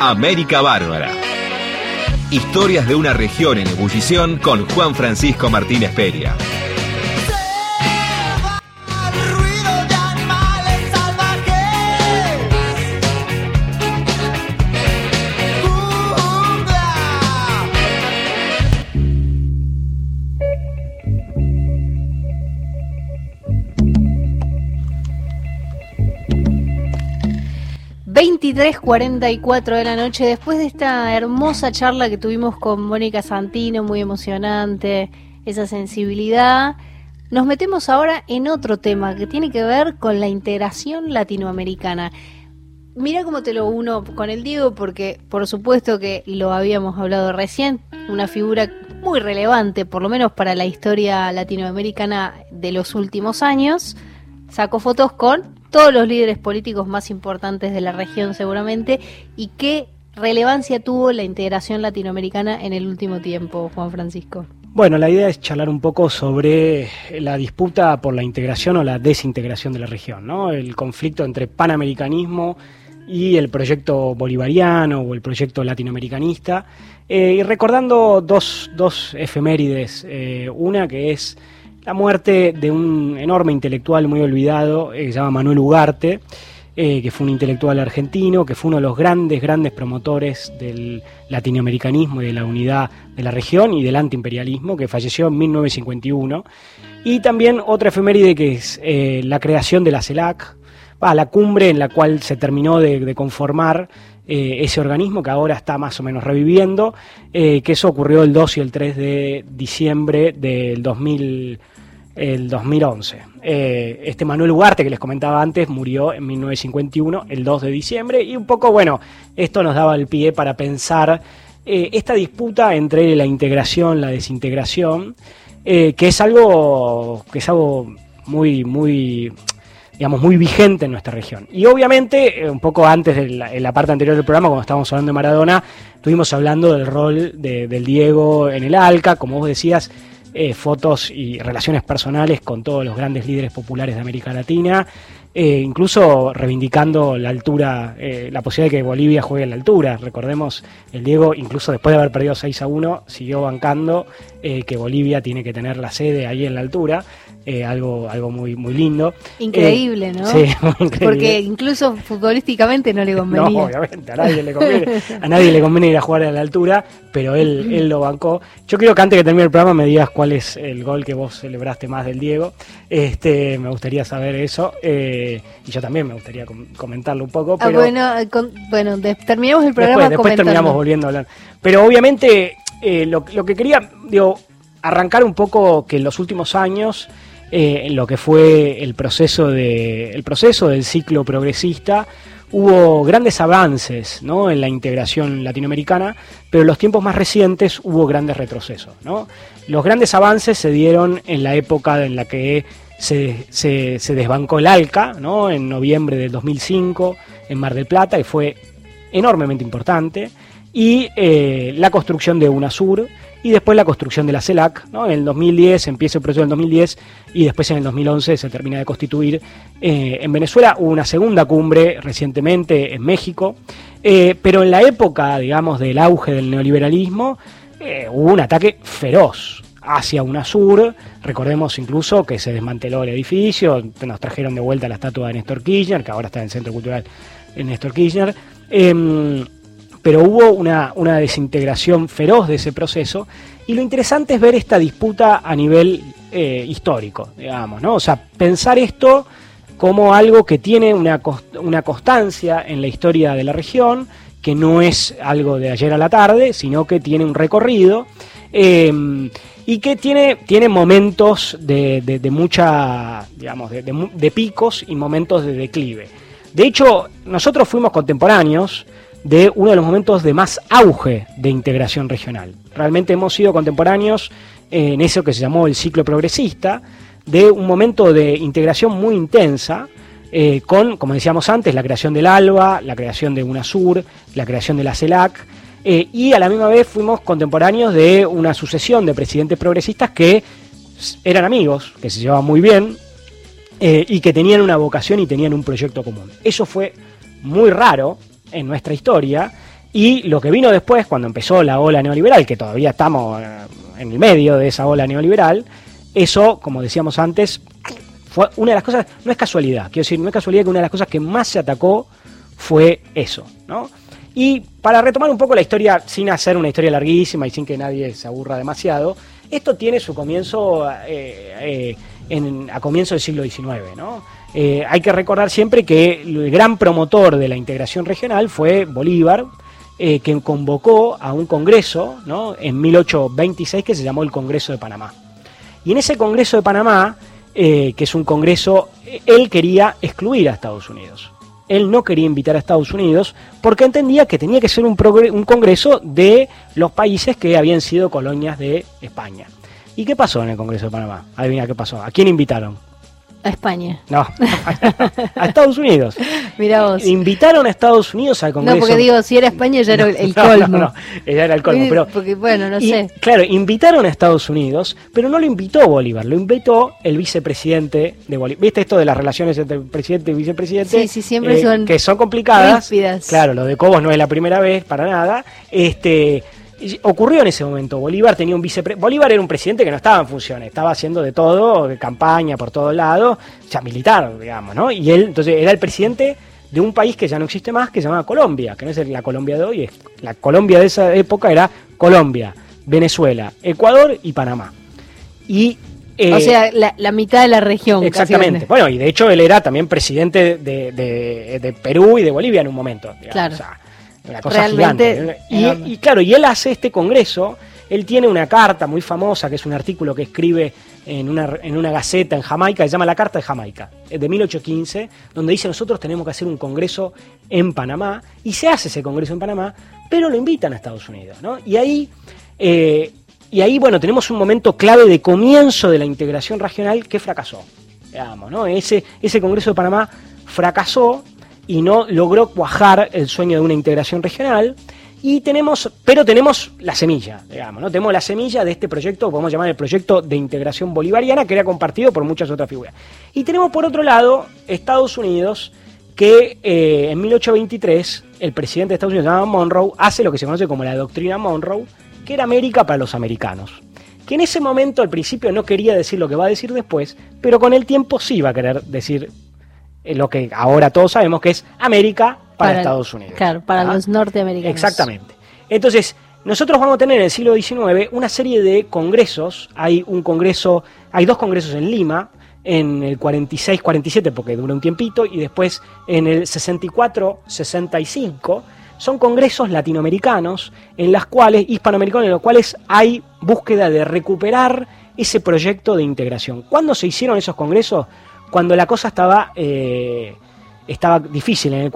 América Bárbara. Historias de una región en ebullición con Juan Francisco Martínez Peria. 23.44 de la noche, después de esta hermosa charla que tuvimos con Mónica Santino, muy emocionante, esa sensibilidad, nos metemos ahora en otro tema que tiene que ver con la integración latinoamericana. Mira cómo te lo uno con el Diego, porque por supuesto que lo habíamos hablado recién, una figura muy relevante, por lo menos para la historia latinoamericana de los últimos años. Sacó fotos con todos los líderes políticos más importantes de la región seguramente y qué relevancia tuvo la integración latinoamericana en el último tiempo, Juan Francisco. Bueno, la idea es charlar un poco sobre la disputa por la integración o la desintegración de la región, ¿no? El conflicto entre panamericanismo y el proyecto bolivariano o el proyecto latinoamericanista. Eh, y recordando dos, dos efemérides, eh, una que es la muerte de un enorme intelectual muy olvidado, eh, que se llama Manuel Ugarte, eh, que fue un intelectual argentino, que fue uno de los grandes, grandes promotores del latinoamericanismo y de la unidad de la región y del antiimperialismo, que falleció en 1951. Y también otra efeméride que es eh, la creación de la CELAC, la cumbre en la cual se terminó de, conformar ese organismo que ahora está más o menos reviviendo, que eso ocurrió el 2 y el 3 de diciembre del 2000 el 2011. Eh, este Manuel Ugarte que les comentaba antes murió en 1951, el 2 de diciembre, y un poco, bueno, esto nos daba el pie para pensar eh, esta disputa entre la integración, la desintegración, eh, que es algo que es algo muy, muy digamos, muy vigente en nuestra región. Y obviamente, un poco antes, de la, parte anterior del programa, cuando estábamos hablando de Maradona, estuvimos hablando del rol del Diego en el ALCA, como vos decías, eh, fotos y relaciones personales con todos los grandes líderes populares de América Latina, eh, incluso reivindicando la altura, eh, la posibilidad de que Bolivia juegue en la altura. Recordemos, el Diego, incluso después de haber perdido 6 a 1, siguió bancando que Bolivia tiene que tener la sede ahí en la altura. Eh, algo, algo muy, muy lindo. Increíble, ¿no? Sí, muy increíble. Porque incluso futbolísticamente no le convenía. No, obviamente, a nadie le conviene, a nadie le conviene ir a jugar a la altura, pero él, él lo bancó. Yo quiero que antes que termine el programa me digas cuál es el gol que vos celebraste más del Diego. Este, me gustaría saber eso. Eh, y yo también me gustaría comentarlo un poco. Ah, bueno, bueno terminemos el programa. Después, después terminamos volviendo a hablar. Pero obviamente eh, lo, lo que quería, digo, arrancar un poco que en los últimos años eh, en lo que fue el proceso, de, proceso del ciclo progresista, hubo grandes avances en la integración latinoamericana, pero en los tiempos más recientes hubo grandes retrocesos. Los grandes avances se dieron en la época en la que se, se, desbancó el ALCA, en noviembre del 2005, en Mar del Plata, y fue enormemente importante, y eh, la construcción de UNASUR, y después la construcción de la CELAC. ¿no? En el 2010 empieza el proceso en el 2010 y después en el 2011 se termina de constituir. Eh, en Venezuela hubo una segunda cumbre recientemente en México, eh, pero en la época, digamos, del auge del neoliberalismo, hubo un ataque feroz hacia UNASUR. Recordemos incluso que se desmanteló el edificio, nos trajeron de vuelta la estatua de Néstor Kirchner, que ahora está en el Centro Cultural de Néstor Kirchner. Pero hubo una, desintegración feroz de ese proceso y lo interesante es ver esta disputa a nivel eh, histórico, digamos, ¿no? O sea, pensar esto como algo que tiene una, una constancia en la historia de la región, que no es algo de ayer a la tarde, sino que tiene un recorrido em, y que tiene, tiene momentos de, de, mucha, digamos, de, de, picos y momentos de declive. De hecho, nosotros fuimos contemporáneos, de uno de los momentos de más auge de integración regional. Realmente hemos sido contemporáneos en eso que se llamó el ciclo progresista, de un momento de integración muy intensa, eh, con, como decíamos antes, la creación del ALBA, la creación de UNASUR, la creación de la CELAC, eh, y a la misma vez fuimos contemporáneos de una sucesión de presidentes progresistas que eran amigos, que se llevaban muy bien, eh, y que tenían una vocación y tenían un proyecto común. Eso fue muy raro, en nuestra historia Y lo que vino después, cuando empezó la ola neoliberal, que todavía estamos eh, en el medio de esa ola neoliberal, eso, como decíamos antes, fue una de las cosas, no es casualidad, quiero decir, no es casualidad que una de las cosas que más se atacó fue eso, ¿no? Y para retomar un poco la historia, sin hacer una historia larguísima y sin que nadie se aburra demasiado, esto tiene su comienzo eh, eh, a comienzo del siglo XIX, ¿no? Eh, hay que recordar siempre que el gran promotor de la integración regional fue Bolívar, quien convocó a un congreso ¿no? en 1826 que se llamó el Congreso de Panamá. Y en ese Congreso de Panamá, que es un congreso, él quería excluir a Estados Unidos él no quería invitar a Estados Unidos porque entendía que tenía que ser un, un, congreso de los países que habían sido colonias de España. ¿Y qué pasó en el Congreso de Panamá? Adivina qué pasó. ¿A quién invitaron? A España. No, a Estados Unidos. Mira vos. Invitaron a Estados Unidos al Congreso. No, porque digo, si era España ya era el colmo. no, no, ya era el colmo. Pero, porque, bueno, no sé. Claro, invitaron a Estados Unidos, pero no lo invitó Bolívar, lo invitó el vicepresidente de Bolívar. ¿Viste esto de las relaciones entre presidente y vicepresidente? Sí, sí, siempre eh, son. Que son complicadas. Claro, lo de Cobos no es la primera vez, para nada. Este ocurrió en ese momento. Bolívar tenía un vicepresidente. Bolívar era un presidente que no estaba en funciones, estaba haciendo de todo, de campaña por todos lados, ya militar, digamos, ¿no? Y él, entonces, era el presidente de un país que ya no existe más, que se llama Colombia, que no es la Colombia de hoy, es la Colombia de esa época era Colombia, Venezuela, Ecuador y Panamá. Y eh, o sea, la, mitad de la región. Exactamente. Bueno, y de hecho él era también presidente de, Perú y de Bolivia en un momento. claro. Una cosa gigante. Y, claro, y él hace este congreso, él tiene una carta muy famosa, que es un artículo que escribe en una, en una gaceta en Jamaica, se llama La Carta de Jamaica, de 1815, donde dice nosotros tenemos que hacer un congreso en Panamá, y se hace ese congreso en Panamá, pero lo invitan a Estados Unidos, ¿no? Y ahí... Eh, y ahí, bueno, tenemos un momento clave de comienzo de la integración regional que fracasó. Digamos, ¿no? ese, ese Congreso de Panamá fracasó y no logró cuajar el sueño de una integración regional. Y tenemos, pero tenemos la semilla, digamos, ¿no? Tenemos la semilla de este proyecto, podemos llamar el proyecto de integración bolivariana, que era compartido por muchas otras figuras. Y tenemos por otro lado Estados Unidos, que eh, en 1823 el presidente de Estados Unidos, llamado Monroe, hace lo que se conoce como la doctrina Monroe, que era América para los americanos. Que en ese momento al principio no quería decir lo que va a decir después, pero con el tiempo sí va a querer decir lo que ahora todos sabemos que es América para, Estados Unidos. Claro, para los norteamericanos. Exactamente. Entonces, nosotros vamos a tener en el siglo XIX una serie de congresos. Hay un congreso, hay dos congresos en Lima, en el 46-47, porque dura un tiempito, y después en el 64-65. Son congresos latinoamericanos, en las cuales, hispanoamericanos, en los cuales hay búsqueda de recuperar ese proyecto de integración. ¿Cuándo se hicieron esos congresos? Cuando la cosa estaba, eh, estaba difícil. En el,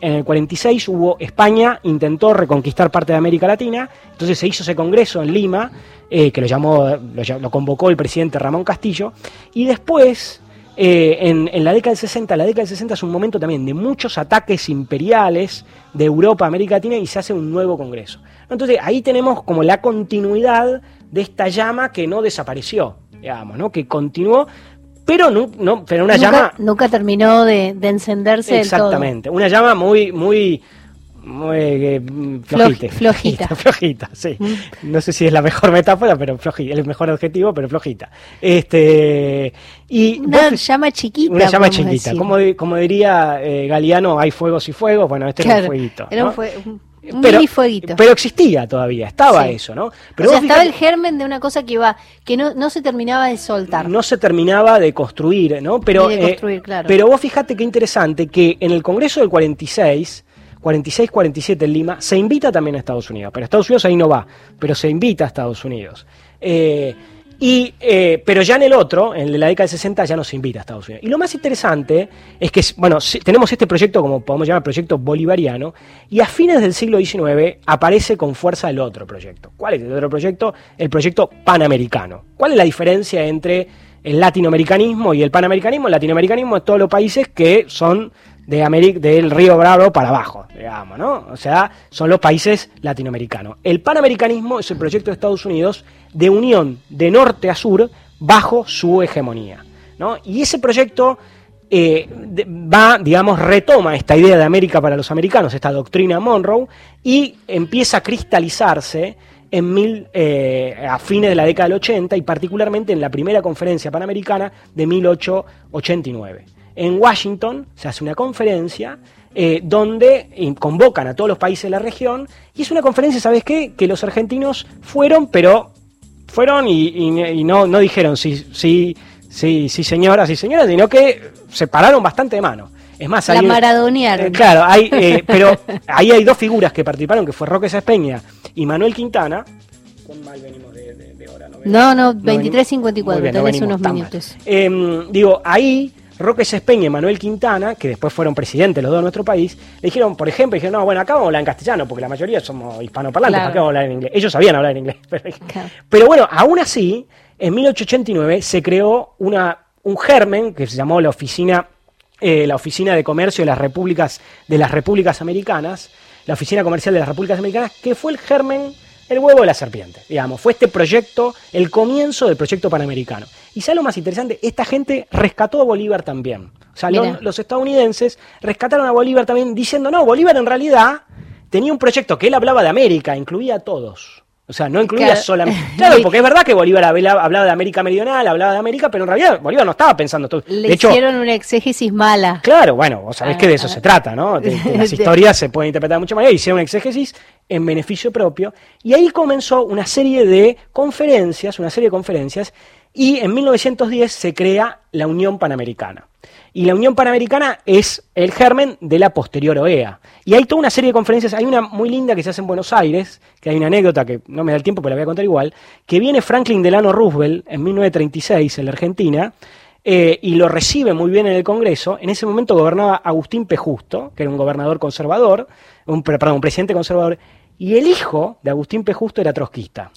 en el 46 hubo España, intentó reconquistar parte de América Latina, entonces se hizo ese congreso en Lima, eh, que lo, llamó, lo, convocó el presidente Ramón Castillo, y después... Eh, en, en, la década del 60, la década del 60 es un momento también de muchos ataques imperiales de Europa a América Latina y se hace un nuevo congreso. Entonces ahí tenemos como la continuidad de esta llama que no desapareció, digamos, ¿no? que continuó, pero no, no pero una llama nunca terminó de, encenderse exactamente. Una llama muy muy muy eh, flojita, flojita. flojita sí. Mm. no sé si es la mejor metáfora pero flojita el mejor adjetivo pero flojita. Este y una llama chiquita una llama chiquita. como, como diría eh, Galeano hay fuegos y fuegos bueno este era un fueguito era un, pero, Pero existía todavía, estaba eso, ¿no? Pero estaba el germen de una cosa que iba, que no, no se terminaba de soltar. No se terminaba de construir, ¿no? Pero, de construir, claro. pero vos fíjate qué interesante que en el Congreso del 46, 46-47 en Lima, se invita también a Estados Unidos. Pero Estados Unidos ahí no va, pero se invita a Estados Unidos. Eh, y, eh, pero ya en el otro, en la década de 60, ya nos invita a Estados Unidos. Y lo más interesante es que, bueno, tenemos este proyecto, como podemos llamar proyecto bolivariano, y a fines del siglo XIX aparece con fuerza el otro proyecto. ¿Cuál es el otro proyecto? El proyecto panamericano. ¿Cuál es la diferencia entre el latinoamericanismo y el panamericanismo? El latinoamericanismo es todos los países que son de América, del río Bravo para abajo, digamos, ¿no? O sea, son los países latinoamericanos. El panamericanismo es el proyecto de Estados Unidos de unión de norte a sur bajo su hegemonía, ¿no? Y ese proyecto eh, va, digamos, retoma esta idea de América para los americanos, esta doctrina Monroe, y empieza a cristalizarse en mil, eh, a fines de la década del 80 y particularmente en la primera conferencia panamericana de 1889. En Washington se hace una conferencia eh, donde convocan a todos los países de la región y es una conferencia, ¿sabes qué? Que los argentinos fueron, pero fueron y, y- y no, no dijeron sí, sí, sí, sí señoras, sí señoras, sino que se pararon bastante de mano. Es más, La hay- maradonearon. eh, claro, hay, eh, pero ahí hay dos figuras que participaron, que fue Roque Sespeña y Manuel Quintana. ¿Cuán mal venimos de, de- de hora? ¿No No, no, venimos- 23.54, Muy bien, no tenés unos minutos. Eh, digo, ahí Roque Sespeña y Manuel Quintana, que después fueron presidentes los dos de nuestro país, le dijeron, por ejemplo, dijeron, no, bueno, acá vamos a hablar en castellano, porque la mayoría somos hispanoparlantes, Claro. ¿para qué vamos a hablar en inglés? Ellos sabían hablar en inglés. pero- Claro. pero bueno, aún así, en 1889 se creó una, un germen que se llamó la Oficina, eh, la Oficina de Comercio de las Repúblicas, de las Repúblicas Americanas, la Oficina Comercial de las Repúblicas Americanas, que fue el germen, el huevo de la serpiente, digamos. Fue este proyecto, el comienzo del proyecto panamericano. Y ¿sabes lo más interesante? Esta gente rescató a Bolívar también. O sea, los estadounidenses rescataron a Bolívar también diciendo, no, Bolívar en realidad tenía un proyecto que él hablaba de América, incluía a todos. O sea, no incluía Claro. solamente... Claro, porque es verdad que Bolívar habla- hablaba de América Meridional, hablaba de América, pero en realidad Bolívar no estaba pensando todo. Le de hecho, hicieron una exégesis mala. Claro, bueno, vos sabés Ah, que de eso ah. se trata, ¿no? De, de las historias se pueden interpretar de muchas maneras. Hicieron una exégesis en beneficio propio. Y ahí comenzó una serie de conferencias, una serie de conferencias, y en 1910 se crea la Unión Panamericana. Y la Unión Panamericana es el germen de la posterior OEA. Y hay toda una serie de conferencias, hay una muy linda que se hace en Buenos Aires, que hay una anécdota que no me da el tiempo, pero la voy a contar igual, que viene Franklin Delano Roosevelt en 1936 en la Argentina, eh, y lo recibe muy bien en el Congreso. En ese momento gobernaba Agustín P. Justo, que era un gobernador conservador, un, perdón, un presidente conservador, y el hijo de Agustín P. Justo era trotskista.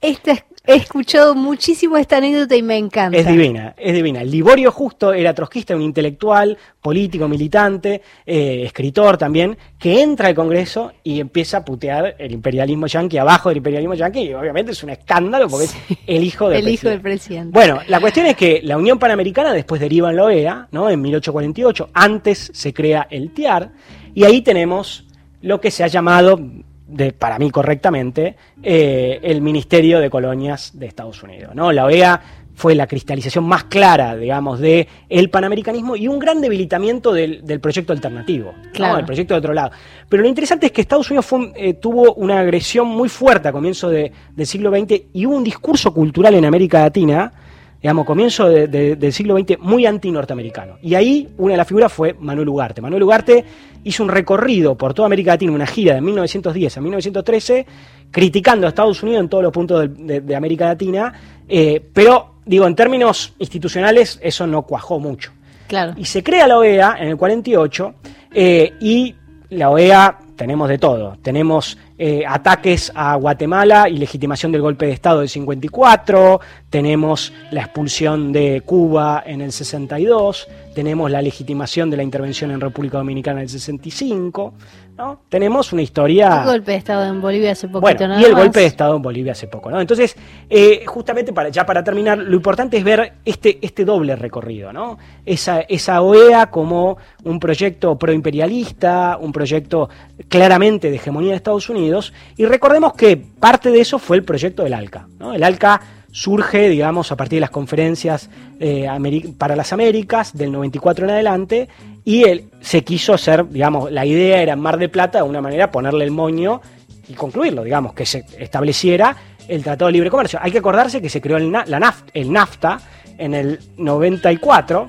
Esta, he escuchado muchísimo esta anécdota y me encanta. Es divina, es divina. Liborio Justo era trotskista, un intelectual, político, militante, eh, escritor también, que entra al Congreso y empieza a putear el imperialismo yanqui, abajo del imperialismo yanqui, y obviamente es un escándalo porque es el hijo del El hijo del presidente. presidente. Bueno, la cuestión es que la Unión Panamericana después deriva en la OEA, ¿no? En 1848, antes se crea el TIAR, y ahí tenemos lo que se ha llamado, de, para mí correctamente, eh, el Ministerio de Colonias de Estados Unidos, ¿no? La OEA fue la cristalización más clara, digamos, de el panamericanismo y un gran debilitamiento del, del proyecto alternativo, ¿no? Claro. el proyecto de otro lado. Pero lo interesante es que Estados Unidos fue eh, tuvo una agresión muy fuerte a comienzos de- del siglo XX y hubo un discurso cultural en América Latina, digamos, comienzo de- de- del siglo XX muy anti-norteamericano. Y ahí una de las figuras fue Manuel Ugarte. Manuel Ugarte hizo un recorrido por toda América Latina, una gira de 1910 a 1913, criticando a Estados Unidos en todos los puntos de América Latina, eh, pero digo, en términos institucionales eso no cuajó mucho. Claro. Y se crea la OEA en el 48 eh, y la OEA tenemos de todo. Tenemos eh, ataques a Guatemala y legitimación del golpe de Estado del 54, tenemos la expulsión de Cuba en el 62, tenemos la legitimación de la intervención en República Dominicana en el 65, ¿no? Tenemos una historia... Un golpe de Estado en Bolivia hace poquito Bueno, nada y el más. golpe de Estado en Bolivia hace poco, ¿no? Entonces, eh, justamente para, ya para terminar, lo importante es ver este, este doble recorrido, ¿no? Esa, esa OEA como un proyecto proimperialista, un proyecto claramente de hegemonía de Estados Unidos, y recordemos que parte de eso fue el proyecto del ALCA, ¿no? El ALCA surge, digamos, a partir de las conferencias eh, para las Américas del 94 en adelante, y él se quiso hacer, digamos, la idea era en Mar de Plata, de una manera, ponerle el moño y concluirlo, digamos, que se estableciera el Tratado de Libre Comercio. Hay que acordarse que se creó el, la NAFTA, el NAFTA en el 94,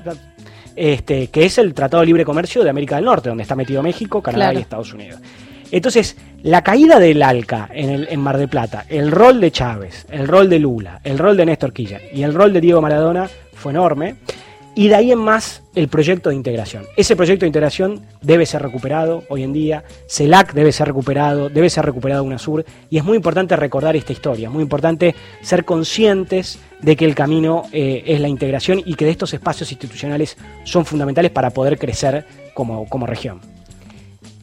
este, que es el Tratado de Libre Comercio de América del Norte, donde está metido México, Canadá Claro. y Estados Unidos. Entonces, la caída del ALCA en, el, en Mar del Plata, el rol de Chávez, el rol de Lula, el rol de Néstor Kirchner y el rol de Diego Maradona fue enorme. Y de ahí en más el proyecto de integración. Ese proyecto de integración debe ser recuperado hoy en día. CELAC debe ser recuperado, debe ser recuperado UNASUR. Y es muy importante recordar esta historia. Muy importante ser conscientes de que el camino eh, es la integración y que de estos espacios institucionales son fundamentales para poder crecer como, como región.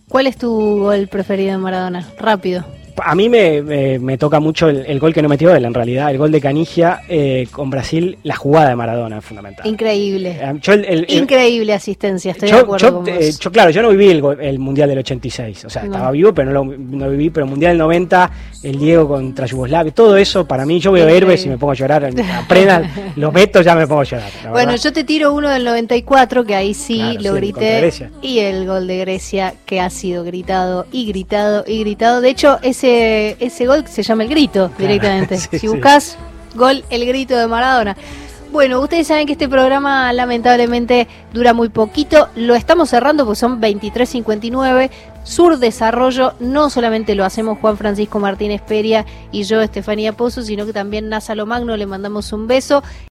¿Cuál es tu gol preferido de Maradona? Rápido. A mí me, me- me toca mucho el, el gol que no metió él, en realidad, el gol de Canigia eh, con Brasil, la jugada de Maradona es fundamental. Increíble. Eh, yo el- el- el- Increíble asistencia, estoy de yo, acuerdo yo, con eh, vos. yo, claro, yo no viví el, Mundial del 86, o sea, No. estaba vivo, pero no lo no viví, pero el Mundial del 90, el Diego contra Yugoslavia, todo eso, para mí, yo veo Increíble. héroes y me pongo a llorar, aprendan, los meto, ya me pongo a llorar. Bueno, verdad. yo te tiro uno del 94, que ahí sí Claro, lo sí, grité. Y el gol de Grecia, que ha sido gritado y gritado y gritado. De hecho, ese, ese gol se llama el grito directamente. sí, si sí. buscas gol, el grito de Maradona. Bueno, ustedes saben que este programa lamentablemente dura muy poquito. Lo estamos cerrando porque son 23.59. Sur Desarrollo no solamente lo hacemos Juan Francisco Martínez Peria y yo, Estefanía Pozo, sino que también Nasa Lomagno, le mandamos un beso.